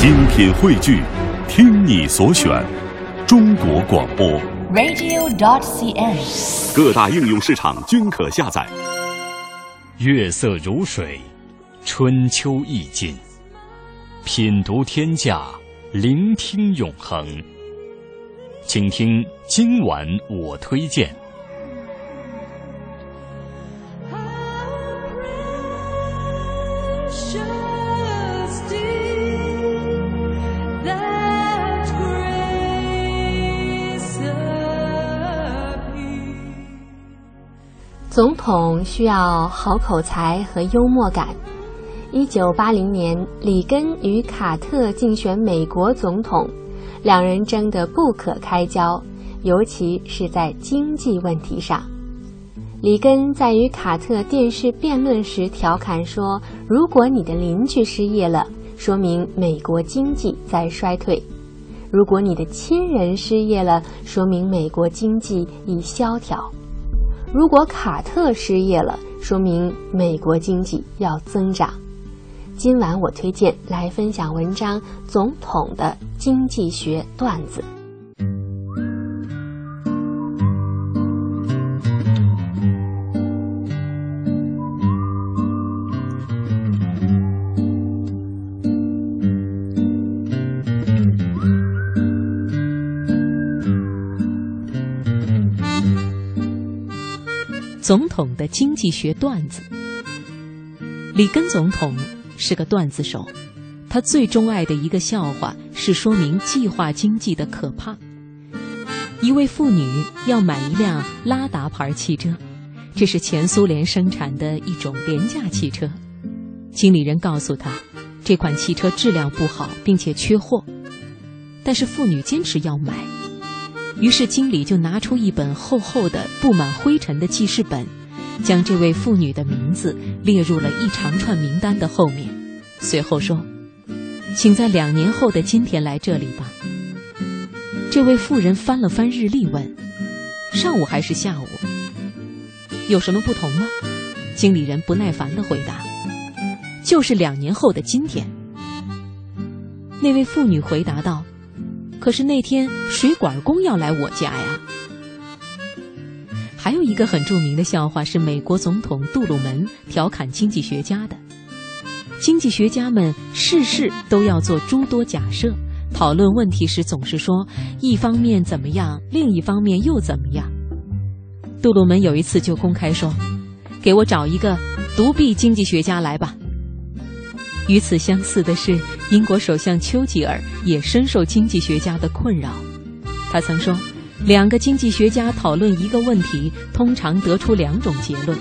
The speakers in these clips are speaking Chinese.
精品汇聚，听你所选，中国广播。radio.dot.cn，。各大应用市场均可下载。月色如水，春秋意境。品读天下，聆听永恒。请听今晚我推荐。总统需要好口才和幽默感。一九八零年，里根与卡特竞选美国总统，两人争得不可开交，尤其是在经济问题上。里根在与卡特电视辩论时调侃说：“如果你的邻居失业了，说明美国经济在衰退；如果你的亲人失业了，说明美国经济已萧条。”如果卡特失业了，说明美国经济要增长。今晚我推荐来分享文章《总统的经济学段子》。总统的经济学段子。里根总统是个段子手，他最钟爱的一个笑话是说明计划经济的可怕。一位妇女要买一辆拉达牌汽车，这是前苏联生产的一种廉价汽车。经理人告诉她，这款汽车质量不好，并且缺货，但是妇女坚持要买。于是经理就拿出一本厚厚的、布满灰尘的记事本，将这位妇女的名字列入了一长串名单的后面。随后说：“请在两年后的今天来这里吧。”这位妇人翻了翻日历，问：“上午还是下午？有什么不同吗？”经理人不耐烦地回答：“就是两年后的今天。”那位妇女回答道。可是那天水管工要来我家呀。还有一个很著名的笑话是美国总统杜鲁门调侃经济学家的。经济学家们事事都要做诸多假设，讨论问题时总是说一方面怎么样，另一方面又怎么样。杜鲁门有一次就公开说：“给我找一个独臂经济学家来吧。”与此相似的是，英国首相丘吉尔也深受经济学家的困扰。他曾说，两个经济学家讨论一个问题，通常得出两种结论。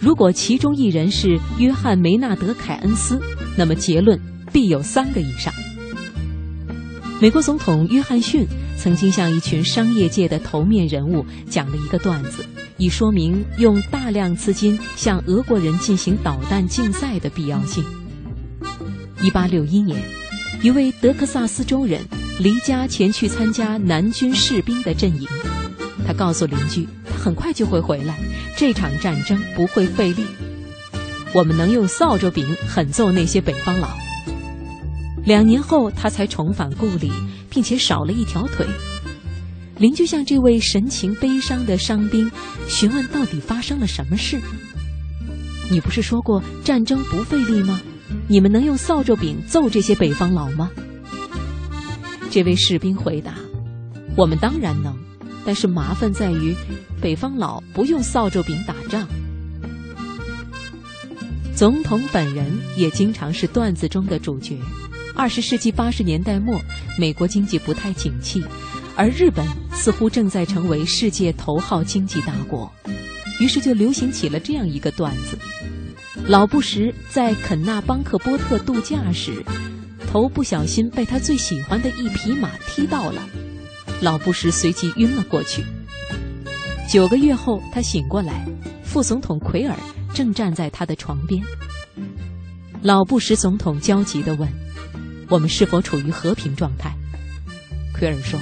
如果其中一人是约翰·梅纳德·凯恩斯，那么结论必有三个以上。美国总统约翰逊曾经向一群商业界的头面人物讲了一个段子，以说明用大量资金向俄国人进行导弹竞赛的必要性。一八六一年，一位德克萨斯州人离家前去参加南军士兵的阵营。他告诉邻居，他很快就会回来，这场战争不会费力。我们能用扫帚柄狠揍那些北方佬。两年后，他才重返故里，并且少了一条腿。邻居向这位神情悲伤的伤兵询问到底发生了什么事。你不是说过战争不费力吗？你们能用扫帚柄揍这些北方佬吗？这位士兵回答：“我们当然能，但是麻烦在于，北方佬不用扫帚柄打仗。”总统本人也经常是段子中的主角。二十世纪八十年代末，美国经济不太景气，而日本似乎正在成为世界头号经济大国，于是就流行起了这样一个段子。老布什在肯纳邦克波特度假时，头不小心被他最喜欢的一匹马踢到了，老布什随即晕了过去。九个月后，他醒过来，副总统奎尔正站在他的床边。老布什总统焦急地问：“我们是否处于和平状态？”奎尔说：“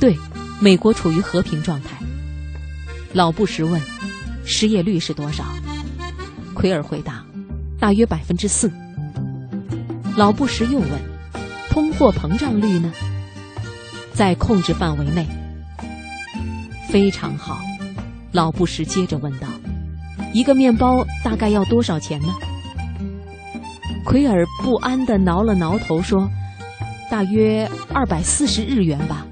对，美国处于和平状态。”老布什问：“失业率是多少？”奎尔回答：“大约百分之四。”老布什又问：“通货膨胀率呢？在控制范围内。非常好，老布什接着问道：“一个面包大概要多少钱呢？”奎尔不安地挠了挠头说：“大约二百四十日元吧。”